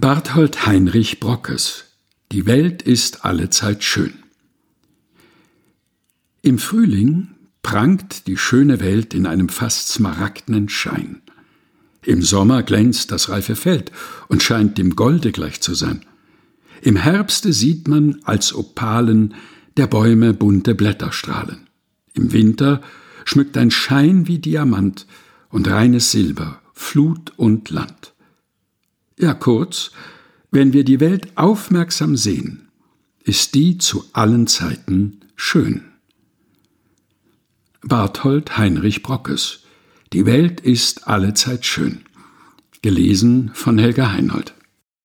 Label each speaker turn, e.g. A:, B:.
A: Barthold Heinrich Brockes Die Welt ist allezeit schön. Im Frühling prangt die schöne Welt in einem fast smaragdenen Schein. Im Sommer glänzt das reife Feld und scheint dem Golde gleich zu sein. Im Herbste sieht man als Opalen der Bäume bunte Blätter strahlen. Im Winter schmückt ein Schein wie Diamant und reines Silber Flut und Land. Ja, kurz, wenn wir die Welt aufmerksam sehen, ist die zu allen Zeiten schön. Barthold Heinrich Brockes Die Welt ist allezeit schön. Gelesen von Helga Heinold.